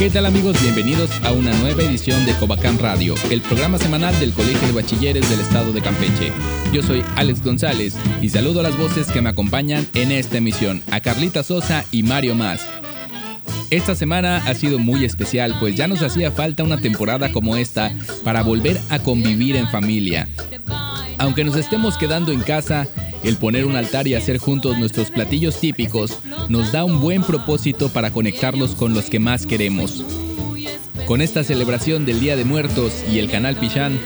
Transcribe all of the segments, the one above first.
¿Qué tal amigos? Bienvenidos a una nueva edición de Covacam Radio, el programa semanal del Colegio de Bachilleres del Estado de Campeche. Yo soy Alex González y saludo a las voces que me acompañan en esta emisión, a Carlita Sosa y Mario Más. Esta semana ha sido muy especial, pues ya nos hacía falta una temporada como esta para volver a convivir en familia. Aunque nos estemos quedando en casa, el poner un altar y hacer juntos nuestros platillos típicos nos da un buen propósito para conectarlos con los que más queremos. Con esta celebración del Día de Muertos y el canal Pichán,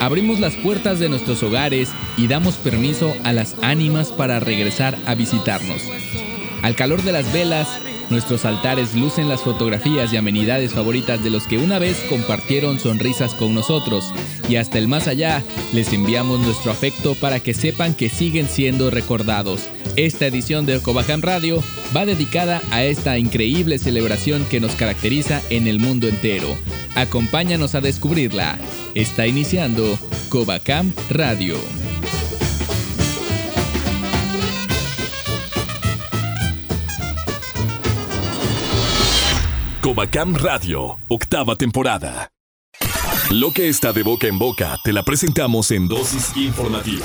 abrimos las puertas de nuestros hogares y damos permiso a las ánimas para regresar a visitarnos. Al calor de las velas, nuestros altares lucen las fotografías y amenidades favoritas de los que una vez compartieron sonrisas con nosotros y hasta el más allá les enviamos nuestro afecto para que sepan que siguen siendo recordados. Esta edición de Cobacán Radio va dedicada a esta increíble celebración que nos caracteriza en el mundo entero. Acompáñanos a descubrirla. Está iniciando Cobacam Radio. Covacam Radio, octava temporada. Lo que está de boca en boca te la presentamos en dosis informativa.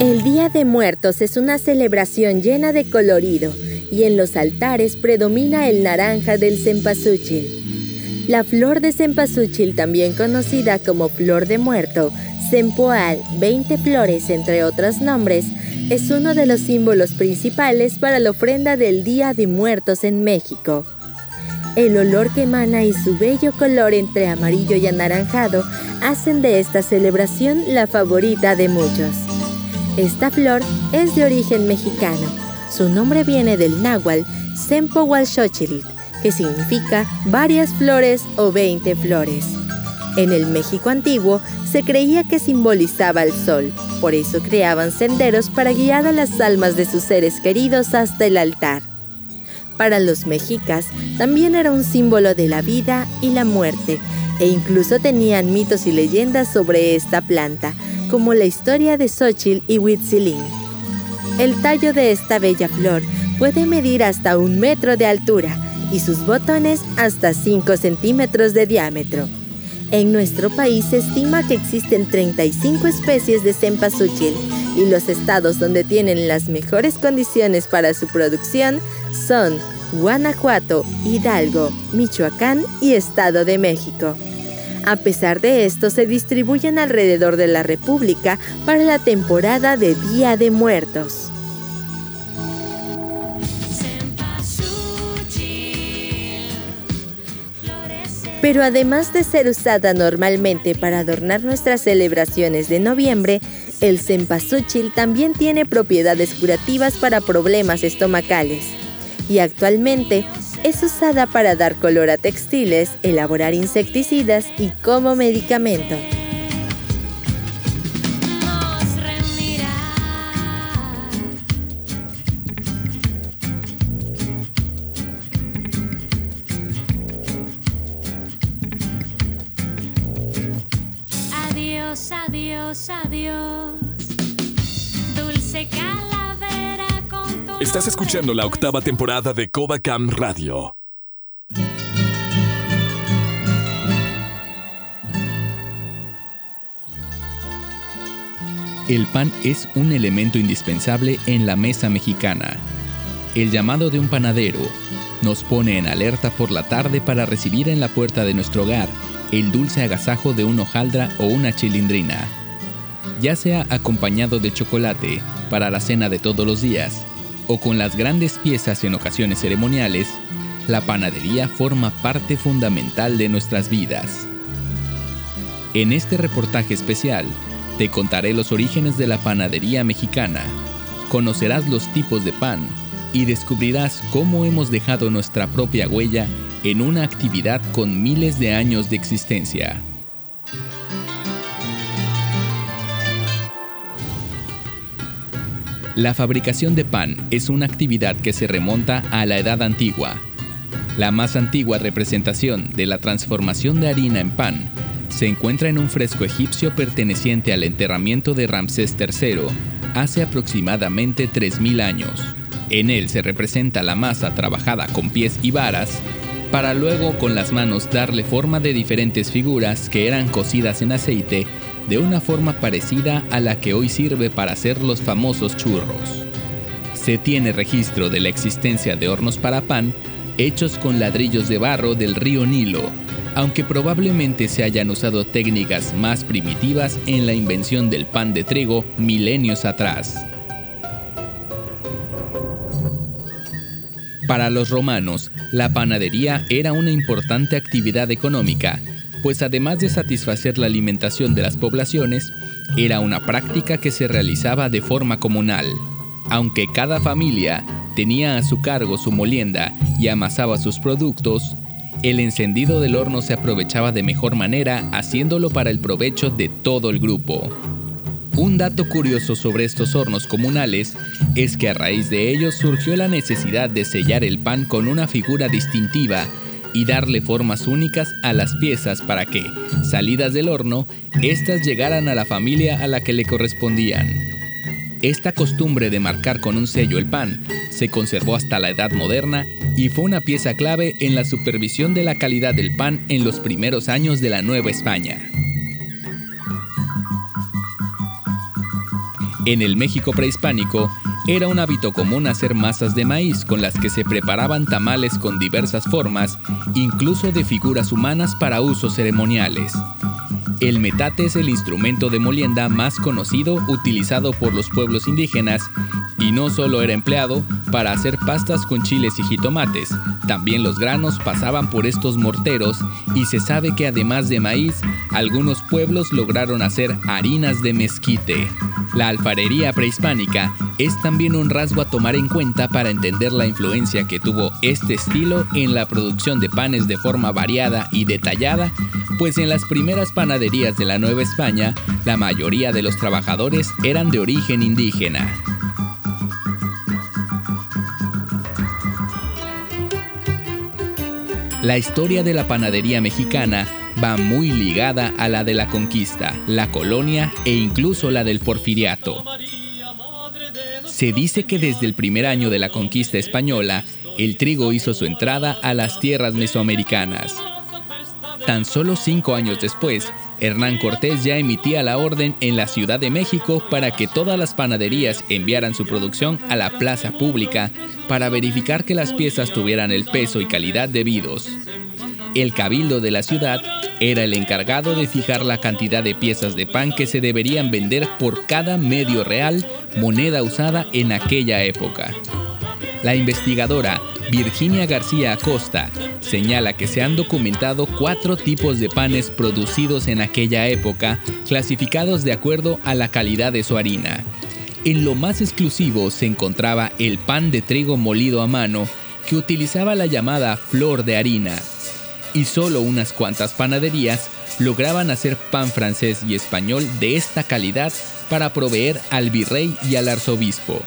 El Día de Muertos es una celebración llena de colorido y en los altares predomina el naranja del cempasúchil. La flor de cempasúchil, también conocida como flor de muerto, sempoal, 20 flores entre otros nombres, es uno de los símbolos principales para la ofrenda del Día de Muertos en México. El olor que emana y su bello color entre amarillo y anaranjado hacen de esta celebración la favorita de muchos. Esta flor es de origen mexicano. Su nombre viene del náhuatl Sempohualxochitl, que significa varias flores o veinte flores. En el México antiguo se creía que simbolizaba el sol, por eso creaban senderos para guiar a las almas de sus seres queridos hasta el altar. Para los mexicas también era un símbolo de la vida y la muerte, e incluso tenían mitos y leyendas sobre esta planta, como la historia de Xochitl y Huitzilín. El tallo de esta bella flor puede medir hasta un metro de altura y sus botones hasta 5 centímetros de diámetro. En nuestro país se estima que existen 35 especies de cempasúchil y los estados donde tienen las mejores condiciones para su producción son Guanajuato, Hidalgo, Michoacán y Estado de México. A pesar de esto, se distribuyen alrededor de la República para la temporada de Día de Muertos. Pero además de ser usada normalmente para adornar nuestras celebraciones de noviembre, el cempasúchil también tiene propiedades curativas para problemas estomacales. Y actualmente es usada para dar color a textiles, elaborar insecticidas y como medicamento. Estás escuchando la octava temporada de Covacam Radio. El pan es un elemento indispensable en la mesa mexicana. El llamado de un panadero nos pone en alerta por la tarde para recibir en la puerta de nuestro hogar el dulce agasajo de una hojaldra o una chilindrina. Ya sea acompañado de chocolate para la cena de todos los días o con las grandes piezas en ocasiones ceremoniales, la panadería forma parte fundamental de nuestras vidas. En este reportaje especial, te contaré los orígenes de la panadería mexicana, conocerás los tipos de pan y descubrirás cómo hemos dejado nuestra propia huella en una actividad con miles de años de existencia. La fabricación de pan es una actividad que se remonta a la Edad Antigua. La más antigua representación de la transformación de harina en pan se encuentra en un fresco egipcio perteneciente al enterramiento de Ramsés III hace aproximadamente 3.000 años. En él se representa la masa trabajada con pies y varas, para luego con las manos darle forma de diferentes figuras que eran cocidas en aceite de una forma parecida a la que hoy sirve para hacer los famosos churros. Se tiene registro de la existencia de hornos para pan hechos con ladrillos de barro del río Nilo, aunque probablemente se hayan usado técnicas más primitivas en la invención del pan de trigo milenios atrás. Para los romanos, la panadería era una importante actividad económica, pues además de satisfacer la alimentación de las poblaciones, era una práctica que se realizaba de forma comunal. Aunque cada familia tenía a su cargo su molienda y amasaba sus productos, el encendido del horno se aprovechaba de mejor manera haciéndolo para el provecho de todo el grupo. Un dato curioso sobre estos hornos comunales es que a raíz de ellos surgió la necesidad de sellar el pan con una figura distintiva y darle formas únicas a las piezas para que, salidas del horno, éstas llegaran a la familia a la que le correspondían. Esta costumbre de marcar con un sello el pan se conservó hasta la Edad Moderna y fue una pieza clave en la supervisión de la calidad del pan en los primeros años de la Nueva España. En el México prehispánico, era un hábito común hacer masas de maíz con las que se preparaban tamales con diversas formas, incluso de figuras humanas para usos ceremoniales. El metate es el instrumento de molienda más conocido utilizado por los pueblos indígenas y no solo era empleado para hacer pastas con chiles y jitomates, también los granos pasaban por estos morteros y se sabe que además de maíz, algunos pueblos lograron hacer harinas de mezquite. La alfarería prehispánica es también un rasgo a tomar en cuenta para entender la influencia que tuvo este estilo en la producción de panes de forma variada y detallada, pues en las primeras panaderías de la Nueva España, la mayoría de los trabajadores eran de origen indígena. La historia de la panadería mexicana va muy ligada a la de la conquista, la colonia e incluso la del porfiriato. Se dice que desde el primer año de la conquista española, el trigo hizo su entrada a las tierras mesoamericanas. Tan solo cinco años después, Hernán Cortés ya emitía la orden en la Ciudad de México para que todas las panaderías enviaran su producción a la plaza pública para verificar que las piezas tuvieran el peso y calidad debidos. El cabildo de la ciudad era el encargado de fijar la cantidad de piezas de pan que se deberían vender por cada medio real, moneda usada en aquella época. La investigadora Virginia García Acosta señala que se han documentado cuatro tipos de panes producidos en aquella época, clasificados de acuerdo a la calidad de su harina. En lo más exclusivo se encontraba el pan de trigo molido a mano, que utilizaba la llamada flor de harina, y solo unas cuantas panaderías lograban hacer pan francés y español de esta calidad para proveer al virrey y al arzobispo.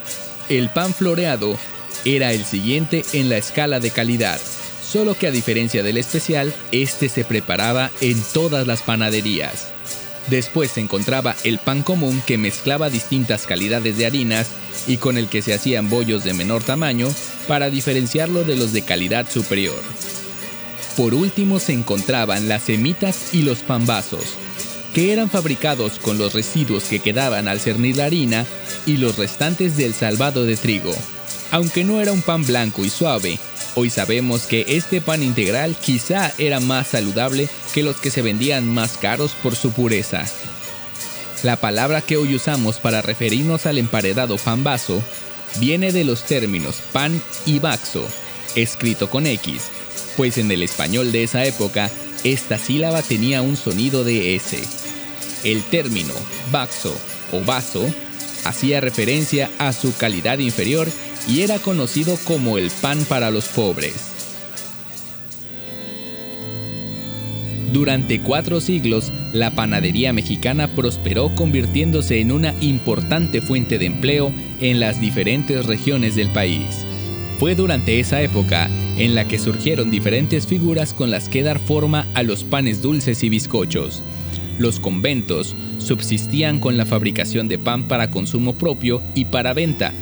El pan floreado era el siguiente en la escala de calidad, solo que a diferencia del especial, este se preparaba en todas las panaderías. Después se encontraba el pan común que mezclaba distintas calidades de harinas y con el que se hacían bollos de menor tamaño para diferenciarlo de los de calidad superior. Por último se encontraban las semitas y los pambazos, que eran fabricados con los residuos que quedaban al cernir la harina y los restantes del salvado de trigo. Aunque no era un pan blanco y suave, hoy sabemos que este pan integral quizá era más saludable que los que se vendían más caros por su pureza. La palabra que hoy usamos para referirnos al emparedado pambazo viene de los términos pan y baxo, escrito con X, pues en el español de esa época esta sílaba tenía un sonido de S. El término baxo o vaso hacía referencia a su calidad inferior y era conocido como el pan para los pobres. Durante cuatro siglos, la panadería mexicana prosperó convirtiéndose en una importante fuente de empleo en las diferentes regiones del país. Fue durante esa época en la que surgieron diferentes figuras con las que dar forma a los panes dulces y bizcochos. Los conventos subsistían con la fabricación de pan para consumo propio y para venta,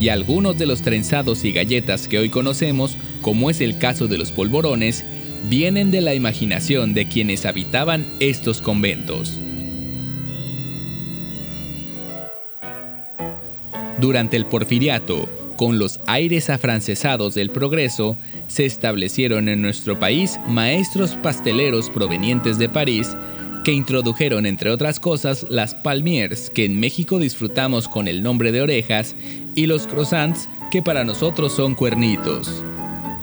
y algunos de los trenzados y galletas que hoy conocemos, como es el caso de los polvorones, vienen de la imaginación de quienes habitaban estos conventos. Durante el porfiriato, con los aires afrancesados del progreso, se establecieron en nuestro país maestros pasteleros provenientes de París que introdujeron, entre otras cosas, las palmiers, que en México disfrutamos con el nombre de orejas, y los croissants, que para nosotros son cuernitos.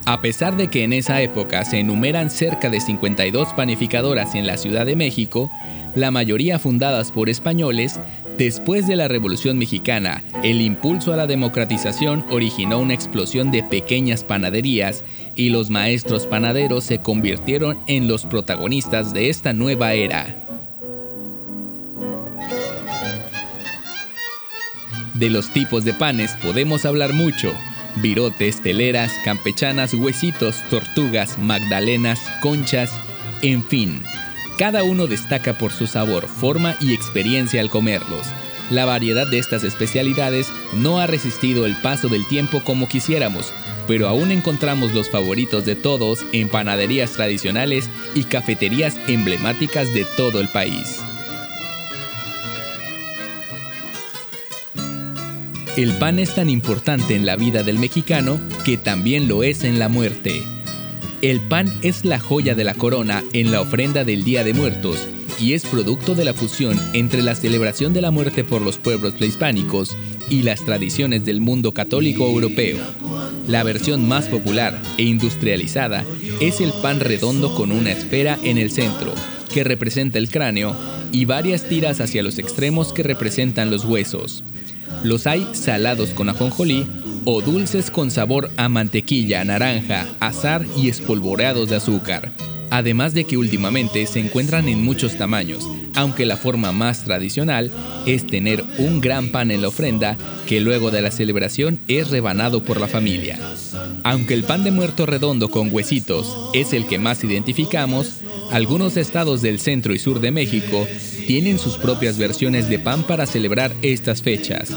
A pesar de que en esa época se enumeran cerca de 52 panificadoras en la Ciudad de México, la mayoría fundadas por españoles, después de la Revolución Mexicana, el impulso a la democratización originó una explosión de pequeñas panaderías y los maestros panaderos se convirtieron en los protagonistas de esta nueva era. De los tipos de panes podemos hablar mucho, virotes, teleras, campechanas, huesitos, tortugas, magdalenas, conchas, en fin. Cada uno destaca por su sabor, forma y experiencia al comerlos. La variedad de estas especialidades no ha resistido el paso del tiempo como quisiéramos, pero aún encontramos los favoritos de todos en panaderías tradicionales y cafeterías emblemáticas de todo el país. El pan es tan importante en la vida del mexicano que también lo es en la muerte. El pan es la joya de la corona en la ofrenda del Día de Muertos y es producto de la fusión entre la celebración de la muerte por los pueblos prehispánicos y las tradiciones del mundo católico europeo. La versión más popular e industrializada es el pan redondo con una esfera en el centro, que representa el cráneo, y varias tiras hacia los extremos que representan los huesos. Los hay salados con ajonjolí o dulces con sabor a mantequilla, naranja, azar y espolvoreados de azúcar. Además de que últimamente se encuentran en muchos tamaños, aunque la forma más tradicional es tener un gran pan en la ofrenda que luego de la celebración es rebanado por la familia. Aunque el pan de muerto redondo con huesitos es el que más identificamos, algunos estados del centro y sur de México tienen sus propias versiones de pan para celebrar estas fechas.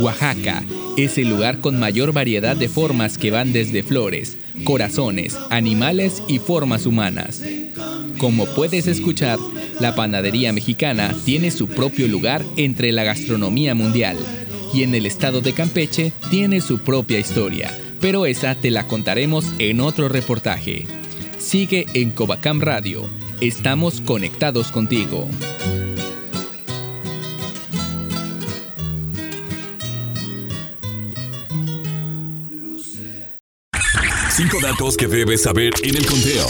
Oaxaca es el lugar con mayor variedad de formas que van desde flores, corazones, animales y formas humanas. Como puedes escuchar, la panadería mexicana tiene su propio lugar entre la gastronomía mundial y en el estado de Campeche tiene su propia historia, pero esa te la contaremos en otro reportaje. Sigue en Covacam Radio. Estamos conectados contigo. Cinco datos que debes saber en el conteo.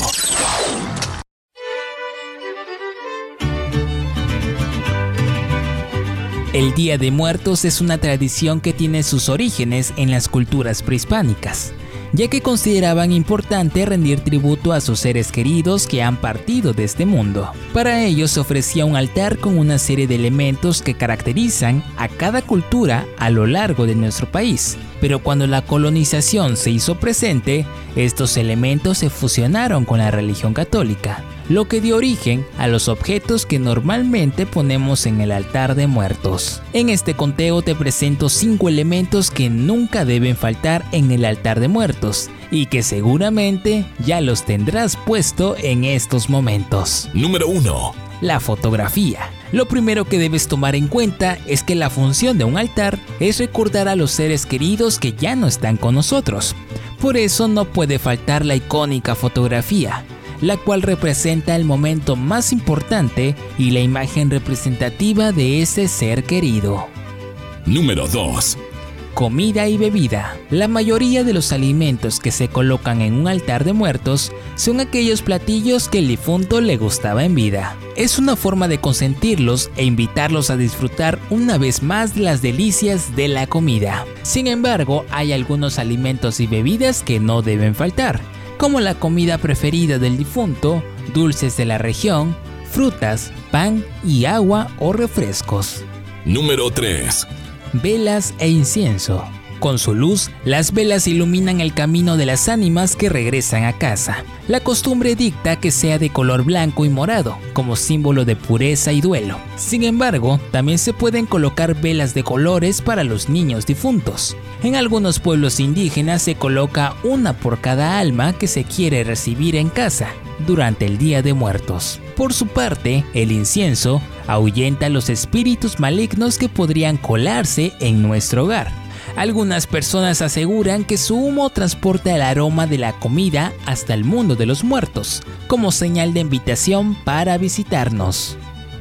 El Día de Muertos es una tradición que tiene sus orígenes en las culturas prehispánicas ya que consideraban importante rendir tributo a sus seres queridos que han partido de este mundo. Para ello se ofrecía un altar con una serie de elementos que caracterizan a cada cultura a lo largo de nuestro país. Pero cuando la colonización se hizo presente, estos elementos se fusionaron con la religión católica, lo que dio origen a los objetos que normalmente ponemos en el altar de muertos. En este conteo te presento 5 elementos que nunca deben faltar en el altar de muertos y que seguramente ya los tendrás puesto en estos momentos. Número 1. La fotografía. Lo primero que debes tomar en cuenta es que la función de un altar es recordar a los seres queridos que ya no están con nosotros. Por eso no puede faltar la icónica fotografía, la cual representa el momento más importante y la imagen representativa de ese ser querido. Número 2. Comida y bebida. La mayoría de los alimentos que se colocan en un altar de muertos son aquellos platillos que el difunto le gustaba en vida. Es una forma de consentirlos e invitarlos a disfrutar una vez más las delicias de la comida. Sin embargo, hay algunos alimentos y bebidas que no deben faltar como la comida preferida del difunto, dulces de la región, frutas, pan y agua o refrescos. Número 3. Velas e incienso. Con su luz, las velas iluminan el camino de las ánimas que regresan a casa. La costumbre dicta que sea de color blanco y morado, como símbolo de pureza y duelo. Sin embargo, también se pueden colocar velas de colores para los niños difuntos. En algunos pueblos indígenas se coloca una por cada alma que se quiere recibir en casa durante el Día de Muertos. Por su parte, el incienso ahuyenta los espíritus malignos que podrían colarse en nuestro hogar. Algunas personas aseguran que su humo transporta el aroma de la comida hasta el mundo de los muertos, como señal de invitación para visitarnos.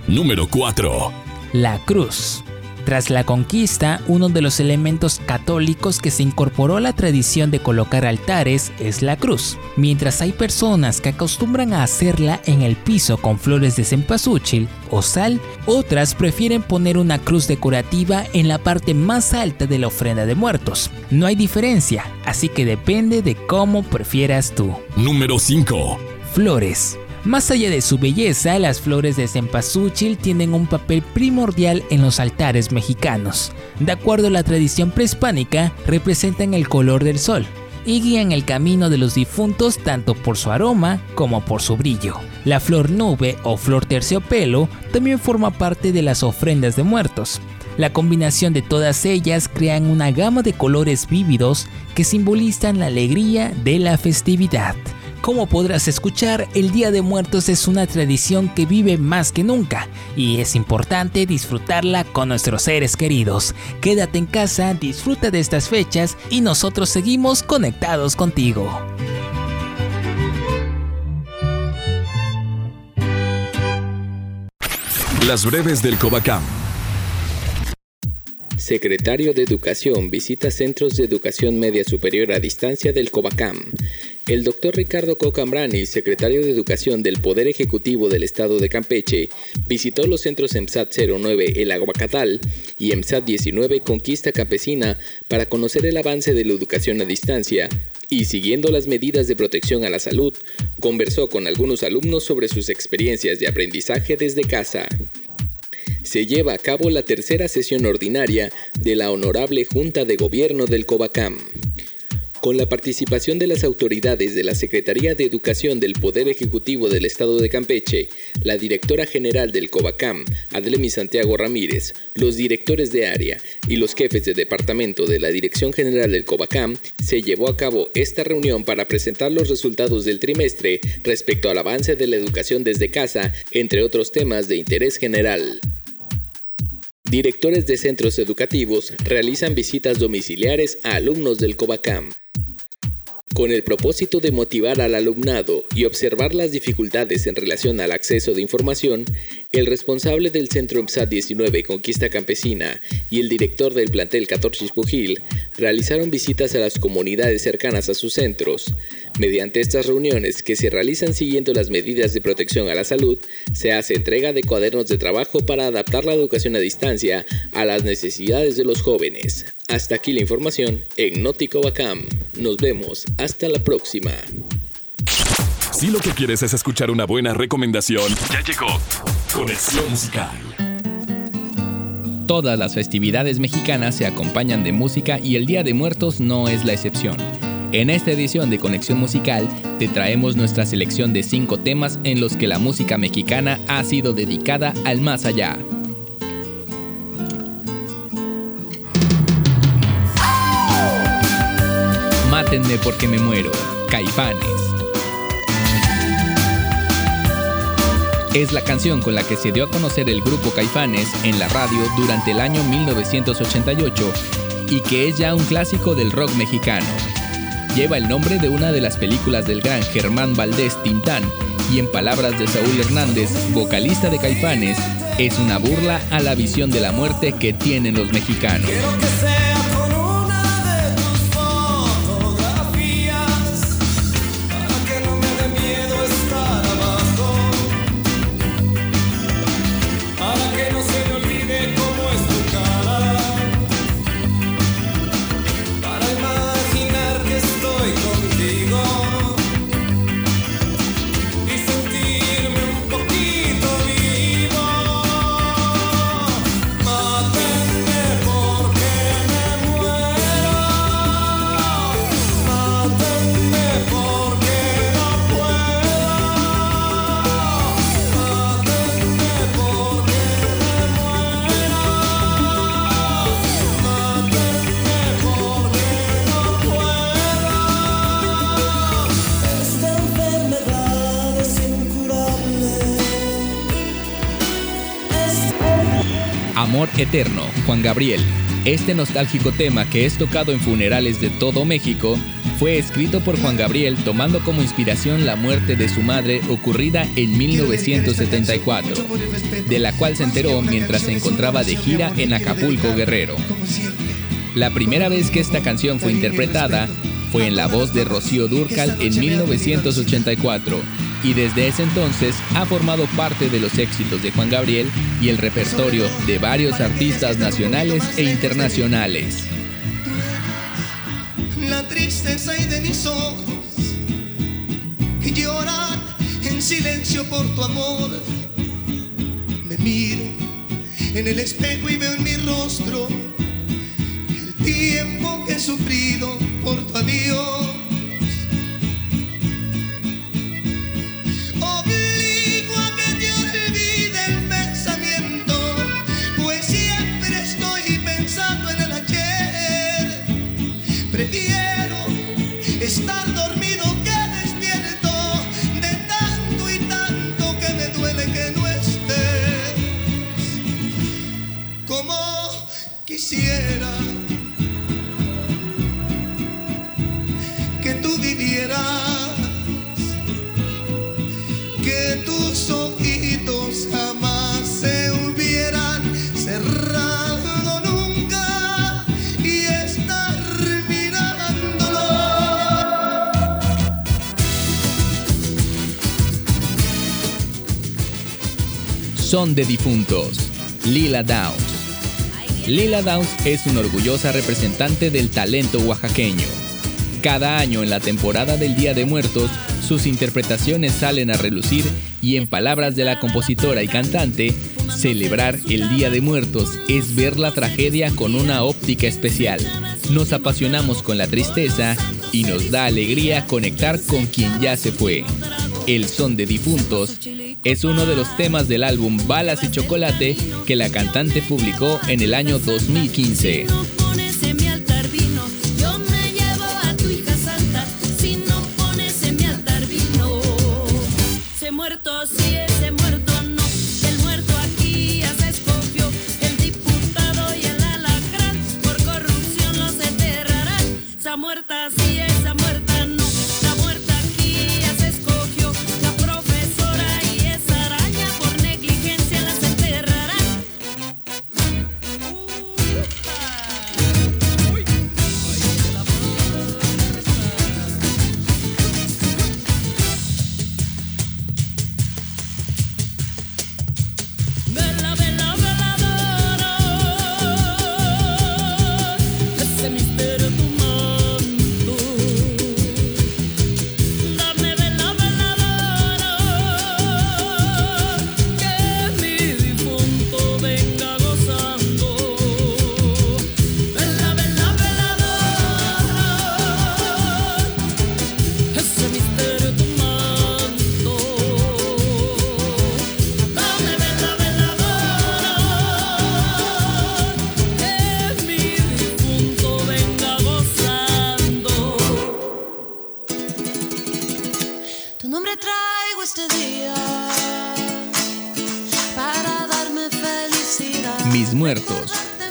Número 4. La cruz. Tras la conquista, uno de los elementos católicos que se incorporó a la tradición de colocar altares es la cruz. Mientras hay personas que acostumbran a hacerla en el piso con flores de cempasúchil o sal, otras prefieren poner una cruz decorativa en la parte más alta de la ofrenda de muertos. No hay diferencia, así que depende de cómo prefieras tú. Número 5. Flores. Más allá de su belleza, las flores de cempasúchil tienen un papel primordial en los altares mexicanos. De acuerdo a la tradición prehispánica, representan el color del sol y guían el camino de los difuntos tanto por su aroma como por su brillo. La flor nube o flor terciopelo también forma parte de las ofrendas de muertos. La combinación de todas ellas crean una gama de colores vívidos que simbolizan la alegría de la festividad. Como podrás escuchar, el Día de Muertos es una tradición que vive más que nunca y es importante disfrutarla con nuestros seres queridos. Quédate en casa, disfruta de estas fechas y nosotros seguimos conectados contigo. Las breves del Cobacam. Secretario de Educación visita centros de educación media superior a distancia del Cobacam. El doctor Ricardo Cocambrani, secretario de Educación del Poder Ejecutivo del Estado de Campeche, visitó los centros EMSAT 09 El Aguacatal y EMSAT 19 Conquista Campesina para conocer el avance de la educación a distancia y, siguiendo las medidas de protección a la salud, conversó con algunos alumnos sobre sus experiencias de aprendizaje desde casa se lleva a cabo la tercera sesión ordinaria de la Honorable Junta de Gobierno del Cobacam. Con la participación de las autoridades de la Secretaría de Educación del Poder Ejecutivo del Estado de Campeche, la directora general del COBACAM, Adlemi Santiago Ramírez, los directores de área y los jefes de departamento de la Dirección General del COBACAM, se llevó a cabo esta reunión para presentar los resultados del trimestre respecto al avance de la educación desde casa, entre otros temas de interés general. Directores de centros educativos realizan visitas domiciliares a alumnos del COBACAM. Con el propósito de motivar al alumnado y observar las dificultades en relación al acceso de información, el responsable del Centro EMSAT 19 Conquista Campesina y el director del plantel 14 Pujil realizaron visitas a las comunidades cercanas a sus centros. Mediante estas reuniones, que se realizan siguiendo las medidas de protección a la salud, se hace entrega de cuadernos de trabajo para adaptar la educación a distancia a las necesidades de los jóvenes. Hasta aquí la información en Nótico Bacam. Nos vemos. Hasta la próxima. Si lo que quieres es escuchar una buena recomendación, ya llegó Conexión Musical. Todas las festividades mexicanas se acompañan de música y el Día de Muertos no es la excepción. En esta edición de Conexión Musical te traemos nuestra selección de cinco temas en los que la música mexicana ha sido dedicada al más allá. Mátenme porque me muero. Caifanes. Es la canción con la que se dio a conocer el grupo Caifanes en la radio durante el año 1988 y que es ya un clásico del rock mexicano. Lleva el nombre de una de las películas del gran Germán Valdés Tintán y en palabras de Saúl Hernández, vocalista de Caifanes, es una burla a la visión de la muerte que tienen los mexicanos. Amor Eterno, Juan Gabriel. Este nostálgico tema que es tocado en funerales de todo México fue escrito por Juan Gabriel tomando como inspiración la muerte de su madre ocurrida en 1974, de la cual se enteró mientras se encontraba de gira en Acapulco Guerrero. La primera vez que esta canción fue interpretada fue en la voz de Rocío Durcal en 1984 y desde ese entonces ha formado parte de los éxitos de Juan Gabriel y el repertorio de varios artistas nacionales e internacionales. La tristeza y de mis ojos lloran en silencio por tu amor. Me miro en el espejo y veo en mi rostro el tiempo que he sufrido por tu adiós. Son de difuntos, Lila Downs. Lila Downs es una orgullosa representante del talento oaxaqueño. Cada año en la temporada del Día de Muertos, sus interpretaciones salen a relucir y en palabras de la compositora y cantante, celebrar el Día de Muertos es ver la tragedia con una óptica especial. Nos apasionamos con la tristeza y nos da alegría conectar con quien ya se fue. El son de difuntos es uno de los temas del álbum Balas y Chocolate que la cantante publicó en el año 2015.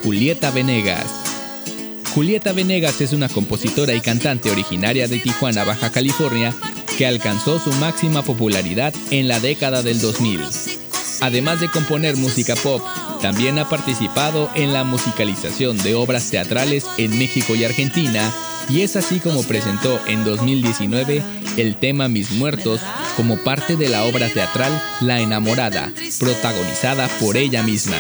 Julieta Venegas. Julieta Venegas es una compositora y cantante originaria de Tijuana, Baja California, que alcanzó su máxima popularidad en la década del 2000. Además de componer música pop, también ha participado en la musicalización de obras teatrales en México y Argentina, y es así como presentó en 2019 el tema Mis Muertos como parte de la obra teatral La Enamorada, protagonizada por ella misma.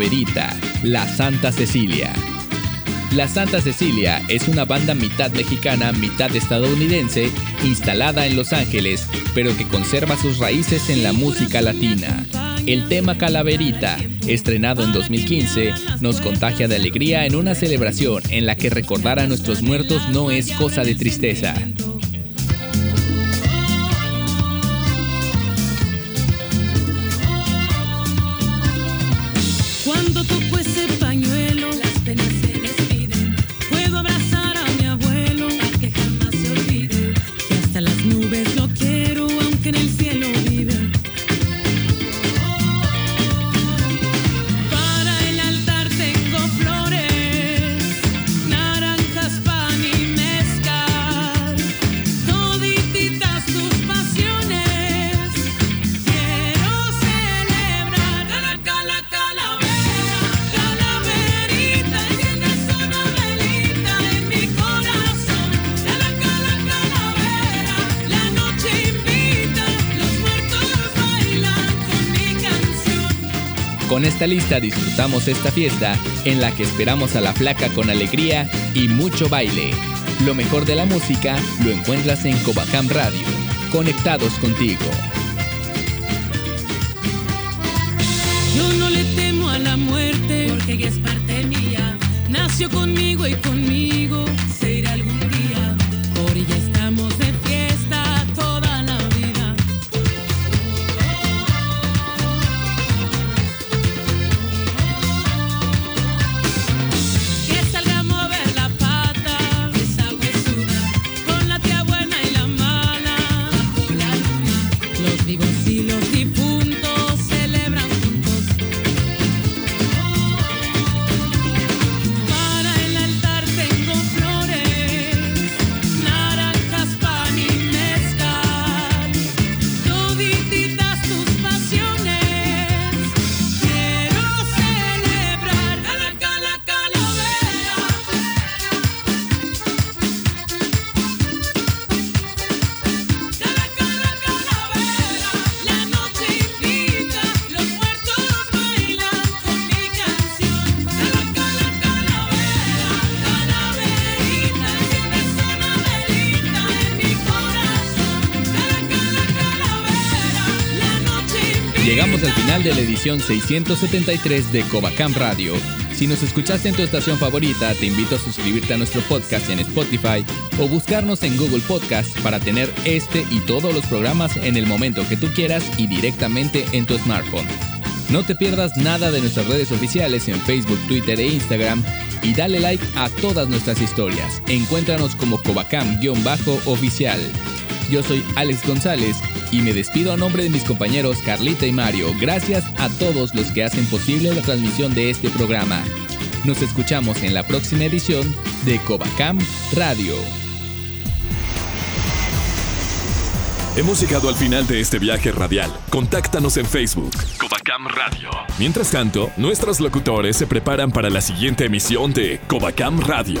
Calaverita, la Santa Cecilia. La Santa Cecilia es una banda mitad mexicana, mitad estadounidense, instalada en Los Ángeles, pero que conserva sus raíces en la música latina. El tema Calaverita, estrenado en 2015, nos contagia de alegría en una celebración en la que recordar a nuestros muertos no es cosa de tristeza. Con esta lista disfrutamos esta fiesta en la que esperamos a la flaca con alegría y mucho baile. Lo mejor de la música lo encuentras en Covacam Radio. Conectados contigo. Edición 673 de Covacam Radio. Si nos escuchaste en tu estación favorita, te invito a suscribirte a nuestro podcast en Spotify o buscarnos en Google Podcast para tener este y todos los programas en el momento que tú quieras y directamente en tu smartphone. No te pierdas nada de nuestras redes oficiales en Facebook, Twitter e Instagram y dale like a todas nuestras historias. Encuéntranos como Covacam-oficial. Yo soy Alex González y me despido a nombre de mis compañeros Carlita y Mario. Gracias a todos los que hacen posible la transmisión de este programa. Nos escuchamos en la próxima edición de Covacam Radio. Hemos llegado al final de este viaje radial. Contáctanos en Facebook. Covacam Radio. Mientras tanto, nuestros locutores se preparan para la siguiente emisión de Covacam Radio.